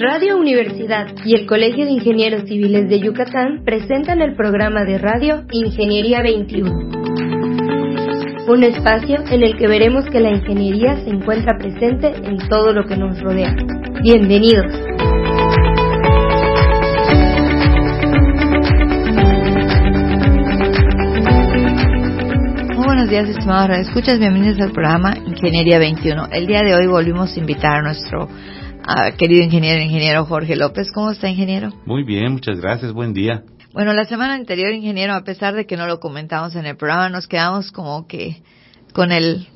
Radio Universidad y el Colegio de Ingenieros Civiles de Yucatán presentan el programa de radio Ingeniería 21. Un espacio en el que veremos que la ingeniería se encuentra presente en todo lo que nos rodea. Bienvenidos. Muy buenos días, estimados escuchas, bienvenidos al programa Ingeniería 21. El día de hoy volvimos a invitar a nuestro querido ingeniero, ingeniero Jorge López. ¿Cómo está, ingeniero? Muy bien, muchas gracias, buen día. Bueno, la semana anterior, ingeniero, a pesar de que no lo comentamos en el programa, nos quedamos como que con el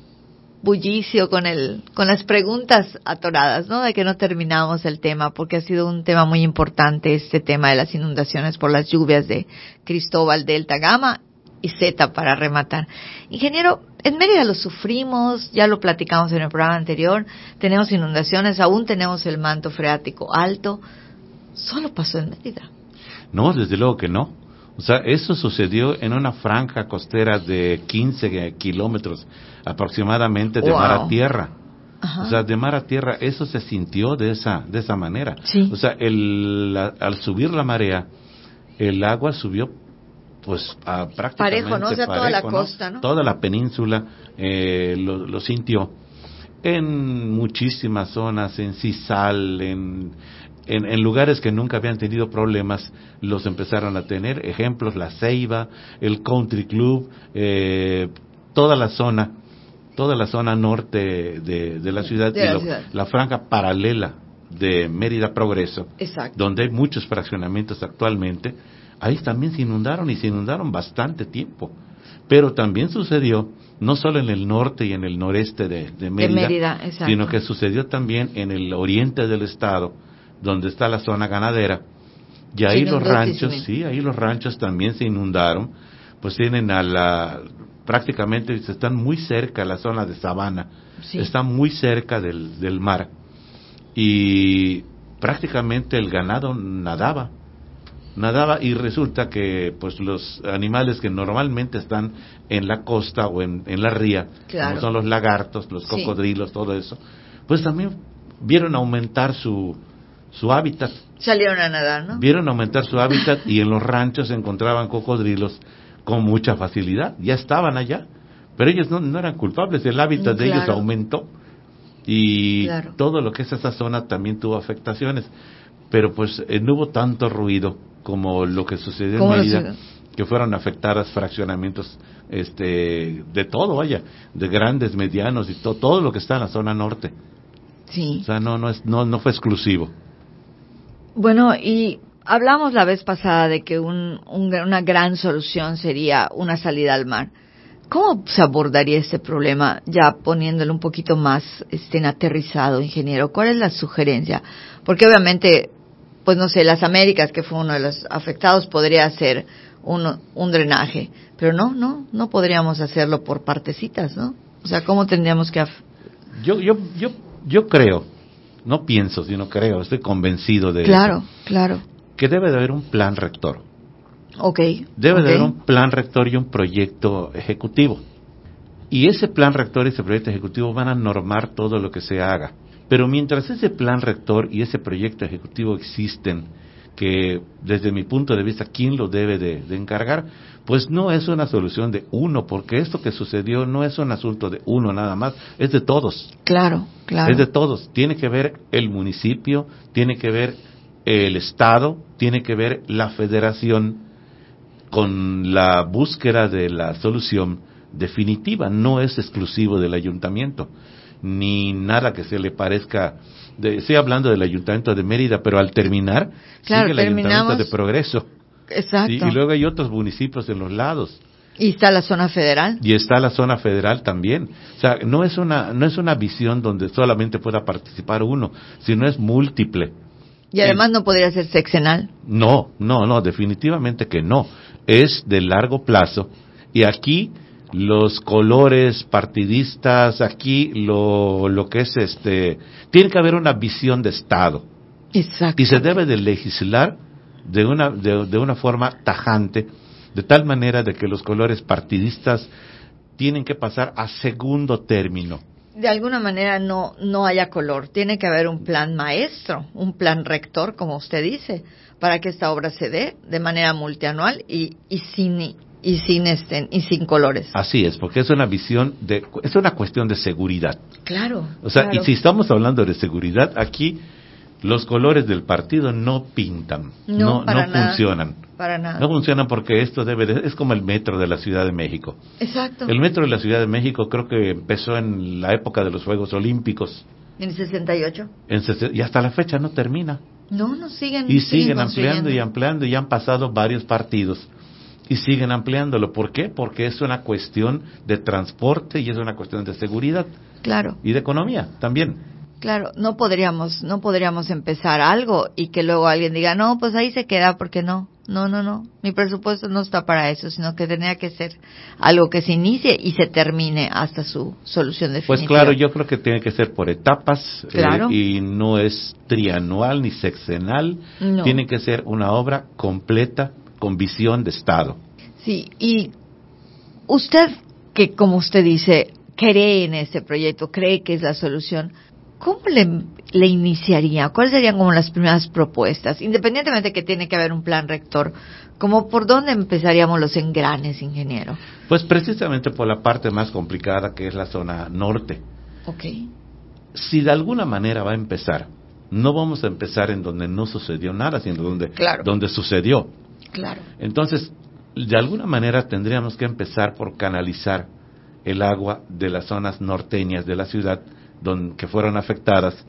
bullicio, con el, con las preguntas atoradas, ¿no? De que no terminamos el tema, porque ha sido un tema muy importante este tema de las inundaciones por las lluvias de Cristóbal Delta Gama y Z para rematar. Ingeniero, en Mérida lo sufrimos, ya lo platicamos en el programa anterior, tenemos inundaciones, aún tenemos el manto freático alto. Solo pasó en Mérida. No, desde luego que no. O sea, eso sucedió en una franja costera de 15 kilómetros aproximadamente de mar a tierra. O sea, de mar a tierra, eso se sintió de esa, de esa manera. O sea, el, al subir la marea, el agua subió pues a prácticamente parejo, ¿no? O sea, toda la costa, ¿no? Toda la península eh, lo, lo, sintió. En muchísimas zonas, en Cisal, en, en, en, lugares que nunca habían tenido problemas, los empezaron a tener. Ejemplos, la Ceiba, el Country Club, eh, toda la zona, toda la zona norte de, de la ciudad, de la, y lo, ciudad. la franja paralela de Mérida Progreso, Exacto. donde hay muchos fraccionamientos actualmente, ahí también se inundaron y se inundaron bastante tiempo. Pero también sucedió, no solo en el norte y en el noreste de, de Mérida, de Mérida sino que sucedió también en el oriente del estado, donde está la zona ganadera. Y ahí los ranchos, sí, ahí los ranchos también se inundaron, pues tienen a la, prácticamente están muy cerca la zona de sabana, sí. están muy cerca del, del mar. Y prácticamente el ganado nadaba, nadaba y resulta que pues los animales que normalmente están en la costa o en, en la ría, claro. como son los lagartos, los cocodrilos, sí. todo eso, pues también vieron aumentar su, su hábitat. Salieron a nadar, ¿no? Vieron aumentar su hábitat y en los ranchos se encontraban cocodrilos con mucha facilidad, ya estaban allá, pero ellos no, no eran culpables, el hábitat claro. de ellos aumentó y claro. todo lo que es esa zona también tuvo afectaciones, pero pues eh, no hubo tanto ruido como lo que sucedió en Mérida, que fueron afectadas fraccionamientos este de todo, vaya, de grandes, medianos y to, todo lo que está en la zona norte. Sí. O sea, no no es no no fue exclusivo. Bueno, y hablamos la vez pasada de que un, un, una gran solución sería una salida al mar. ¿Cómo se abordaría este problema ya poniéndolo un poquito más este, aterrizado, ingeniero? ¿Cuál es la sugerencia? Porque obviamente, pues no sé, las Américas, que fue uno de los afectados, podría hacer un, un drenaje, pero no, no, no podríamos hacerlo por partecitas, ¿no? O sea, ¿cómo tendríamos que...? Yo, yo, yo, yo creo, no pienso, sino creo, estoy convencido de claro, eso. Claro, Que debe de haber un plan rector. Ok. Debe okay. de haber un plan rector y un proyecto ejecutivo. Y ese plan rector y ese proyecto ejecutivo van a normar todo lo que se haga. Pero mientras ese plan rector y ese proyecto ejecutivo existen, que desde mi punto de vista, ¿quién lo debe de, de, encargar? Pues no es una solución de uno, porque esto que sucedió no es un asunto de uno nada más, es de todos. Claro, claro. Es de todos. Tiene que ver el municipio, tiene que ver el Estado, tiene que ver la federación con la búsqueda de la solución definitiva. No es exclusivo del ayuntamiento, ni nada que se le parezca de, estoy hablando del Ayuntamiento de Mérida, pero al terminar claro, sigue el Ayuntamiento de Progreso. Exacto. ¿sí? Y luego hay otros municipios en los lados. Y está la zona federal. Y está la zona federal también. O sea, no es una no es una visión donde solamente pueda participar uno, sino es múltiple. Y además no podría ser sexenal. No, no, no, definitivamente que no. Es de largo plazo. Y aquí los colores partidistas, aquí lo, lo que es este, tiene que haber una visión de Estado. Exacto. Y se debe de legislar de una, de, de una forma tajante, de tal manera de que los colores partidistas tienen que pasar a segundo término. de alguna manera no, no haya color. Tiene que haber un plan maestro, un plan rector, como usted dice, para que esta obra se dé de manera multianual y, y sin y sin este, y sin colores. Así es, porque es una visión de es una cuestión de seguridad. Claro. O sea, claro. y si estamos hablando de seguridad, aquí los colores del partido no pintan, No, no, para no nada. funcionan. Para nada. No funcionan porque esto debe de- es como el metro de la Ciudad de México. Exacto. El metro de la Ciudad de México creo que empezó en la época de los Juegos Olímpicos En el 68. en y hasta la fecha no termina. No, no siguen. Y siguen ampliando y ampliando y han pasado varios partidos y siguen ampliándolo. ¿Por qué? Porque es una cuestión de transporte y es una cuestión de seguridad Claro. y de economía también. Claro, no podríamos, no podríamos empezar algo y que luego alguien diga, no, pues ahí se queda, porque no, no, no, no, mi presupuesto no está para eso, sino que tendría que ser algo que se inicie y se termine hasta su solución definitiva. Pues claro, yo creo que tiene que ser por etapas eh, Claro. y no es trianual ni sexenal, No. tiene que ser una obra completa con visión de Estado. Sí, y usted, que como usted dice, cree en este proyecto, cree que es la solución, ¿cómo le, le iniciaría? ¿Cuáles serían como las primeras propuestas? Independientemente que tiene que haber un plan rector, como por dónde empezaríamos los engranes, ingeniero? Pues precisamente por la parte más complicada que es la zona norte. Ok. Si de alguna manera va a empezar, no vamos a empezar en donde no sucedió nada, sino donde, Claro. donde sucedió. Claro. Entonces, de alguna manera tendríamos que empezar por canalizar el agua de las zonas norteñas de la ciudad don- que fueron afectadas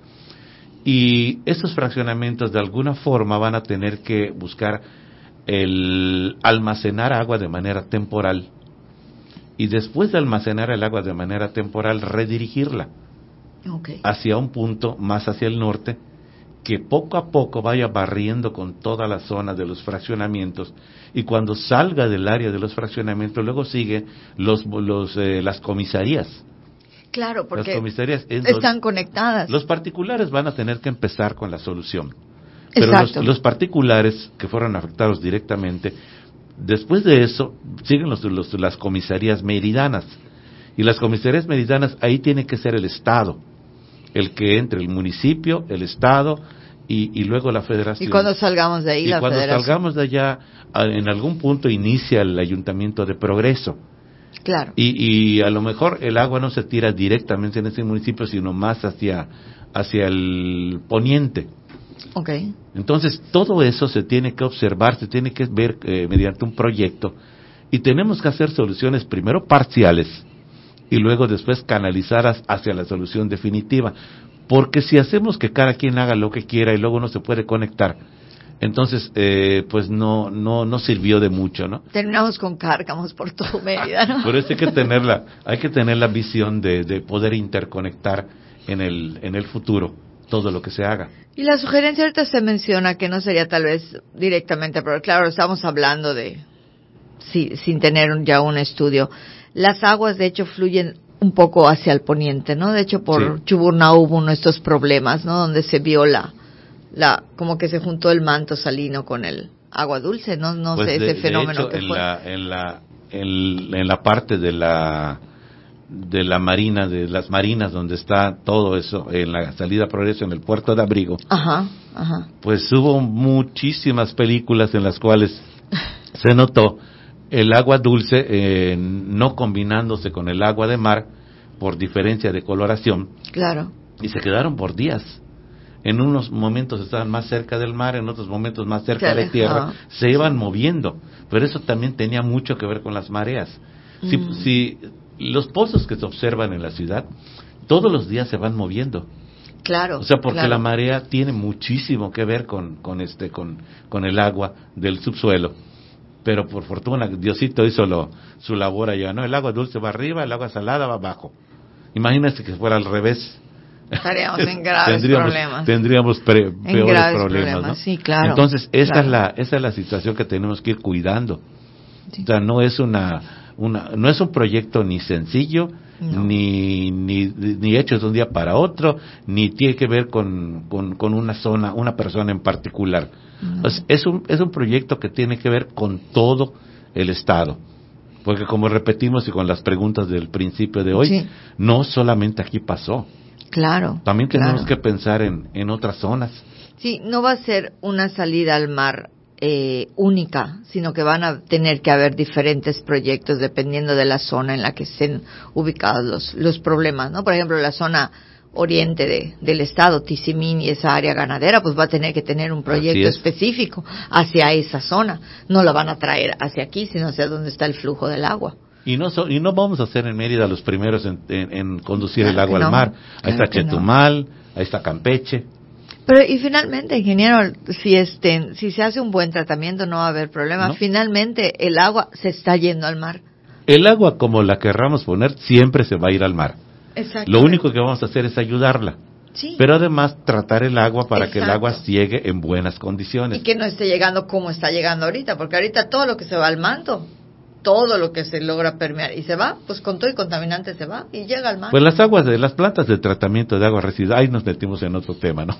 y esos fraccionamientos de alguna forma van a tener que buscar el almacenar agua de manera temporal y después de almacenar el agua de manera temporal redirigirla Ok. hacia un punto más hacia el norte que poco a poco vaya barriendo con toda la zona de los fraccionamientos y cuando salga del área de los fraccionamientos luego sigue los, los eh, las comisarías. Claro, las porque comisarías es están conectadas. los particulares van a tener que empezar con la solución. Pero los, los particulares que fueron afectados directamente después de eso siguen los, los- las comisarías meridanas. Y las comisarías meridanas ahí tiene que ser el estado el que entre el municipio el estado y, y luego la federación y cuando salgamos de ahí, y la cuando federación. salgamos de allá en algún punto inicia el ayuntamiento de progreso Claro. y, y a lo mejor el agua no se tira directamente en ese municipio sino más hacia hacia el poniente Ok. entonces, todo eso se tiene que observar, se tiene que ver eh, mediante un proyecto y tenemos que hacer soluciones primero parciales y luego después canalizadas hacia la solución definitiva. Porque si hacemos que cada quien haga lo que quiera y luego no se puede conectar, entonces eh, pues no, no, no sirvió de mucho, ¿no? Terminamos con cárcamos por todo Mérida, ¿no? Por eso hay que tener la, hay que tener la visión de, de poder interconectar en el, en el futuro todo lo que se haga. Y la sugerencia ahorita se menciona que no sería tal vez directamente, pero claro, estamos hablando de, sí, sin tener un- ya un estudio. Las aguas, de hecho, fluyen un poco hacia el poniente, ¿no? De hecho, por Sí. Chuburná hubo uno de estos problemas, ¿no? Donde se vio la, la, como que se juntó el manto salino con el agua dulce, ¿no? No Pues sé de- ese fenómeno hecho, que en fue. La, en, la, en, en la parte de la de la marina, de las marinas donde está todo eso, en la salida progreso, en el puerto de abrigo, Ajá, ajá. pues hubo muchísimas películas en las cuales se notó el agua dulce eh, no combinándose con el agua de mar por diferencia de coloración Claro. y se quedaron por días. En unos momentos estaban más cerca del mar, en otros momentos más cerca Se de tierra, se iban moviendo, pero eso también tenía mucho que ver con las mareas. Si, Mm. si los pozos que se observan en la ciudad, todos los días se van moviendo. Claro. O sea, porque claro. la marea tiene muchísimo que ver con, con este, con, con el agua del subsuelo. Pero por fortuna, Diosito hizo lo, su labor allá, ¿no? El agua dulce va arriba, el agua salada va abajo. Imagínate que fuera al revés. Estaríamos en graves tendríamos, problemas. Tendríamos pre- En peores graves problemas, problemas, ¿no? sí, claro, Entonces, esa, claro. es la, esa es la situación que tenemos que ir cuidando. Sí. O sea, no es una, una, no es un proyecto ni sencillo, No. ni, ni, ni hecho de un día para otro, ni tiene que ver con, con, con una zona, una persona en particular. No. Es un, es un proyecto que tiene que ver con todo el Estado. Porque como repetimos y con las preguntas del principio de hoy, no solamente aquí pasó. Claro. También tenemos que pensar en, en otras zonas. Sí, no va a ser una salida al mar eh, única, sino que van a tener que haber diferentes proyectos dependiendo de la zona en la que estén ubicados los, los problemas, ¿no? Por ejemplo, la zona oriente de, del estado, Tizimín y esa área ganadera, pues va a tener que tener un proyecto específico hacia esa zona. No la van a traer hacia aquí, sino hacia donde está el flujo del agua. Y no, y no vamos a ser en Mérida los primeros en, conducir el agua al mar. Ahí está Chetumal, ahí está Campeche. Pero y finalmente, ingeniero, si este, si se hace un buen tratamiento no va a haber problema. Finalmente el agua se está yendo al mar. El agua como la querramos poner siempre se va a ir al mar. Lo único que vamos a hacer es ayudarla. Sí. Pero además tratar el agua para que el agua llegue en buenas condiciones. Y que no esté llegando como está llegando ahorita, porque ahorita todo lo que se va al manto, todo lo que se logra permear y se va, pues con todo y contaminante se va y llega al mar. Pues las aguas de las plantas de tratamiento de aguas residuales, ahí nos metimos en otro tema, ¿no?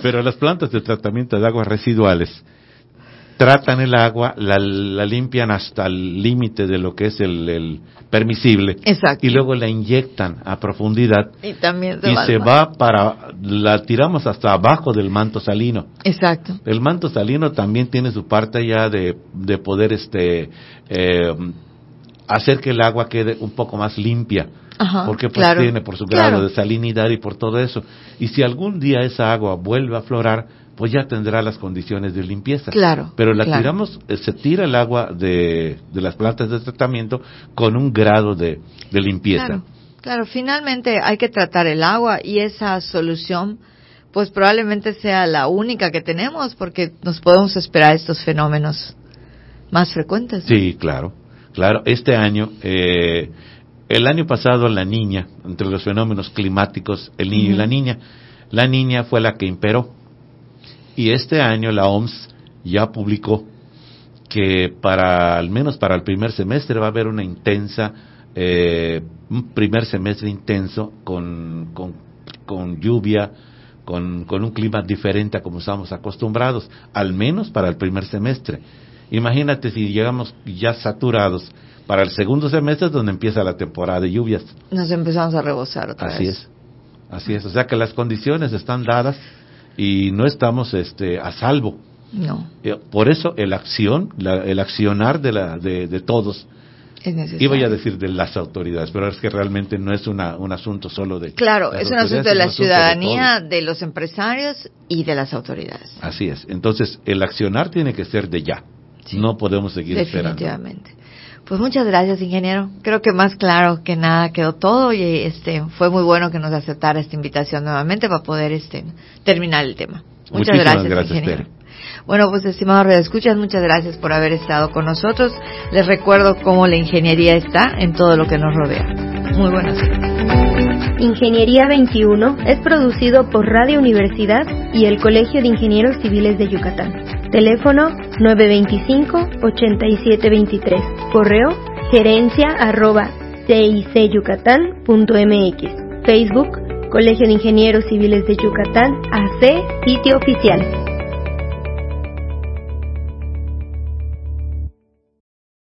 Pero las plantas de tratamiento de aguas residuales tratan el agua, la, limpian hasta el límite de lo que es el, permisible. Exacto. Y luego la inyectan a profundidad. Y también se, y se va para, la tiramos hasta abajo del manto salino. Exacto. El manto salino también tiene su parte ya de, de poder este, eh, hacer que el agua quede un poco más limpia. Ajá, porque pues tiene por su grado de salinidad y por todo eso. Y si algún día esa agua vuelve a aflorar, pues ya tendrá las condiciones de limpieza. Claro. Pero la tiramos, eh, se tira el agua de, de, las plantas de tratamiento con un grado de, de limpieza. Claro, claro, finalmente hay que tratar el agua y esa solución pues probablemente sea la única que tenemos porque nos podemos esperar estos fenómenos más frecuentes. Sí, claro, claro. Este año, eh, el año pasado la niña, entre los fenómenos climáticos, el niño y la niña, la niña fue la que imperó y este año la OMS ya publicó que para, al menos para el primer semestre, va a haber una intensa, eh, un primer semestre intenso con, con, lluvia, con, con, un clima diferente a como estamos acostumbrados, al menos para el primer semestre. Imagínate si llegamos ya saturados para el segundo semestre donde empieza la temporada de lluvias. Nos empezamos a rebosar otra Así vez. es. Así es, o sea que las condiciones están dadas y no estamos este, a salvo. No. Eh, por eso el acción, el accionar de, la, de, todos, es Iba a decir de las autoridades, pero es que realmente no es una, un asunto solo de. Claro, es un asunto de la ciudadanía, de, los empresarios y de las autoridades. Así es. Entonces, el accionar tiene que ser de ya. No podemos seguir esperando. Definitivamente. Pues muchas gracias, ingeniero. Creo que más claro que nada quedó todo y este fue muy bueno que nos aceptara esta invitación nuevamente para poder este terminar el tema. Muchas gracias, ingeniero. Bueno, pues estimados escuchas, muchas gracias por haber estado con nosotros. Les recuerdo cómo la ingeniería está en todo lo que nos rodea. Muy buenas Ingeniería 21 es producido por Radio Universidad y el Colegio de Ingenieros Civiles de Yucatán. Teléfono 925-8723. Correo gerencia arroba. Facebook Colegio de Ingenieros Civiles de Yucatán AC, sitio oficial.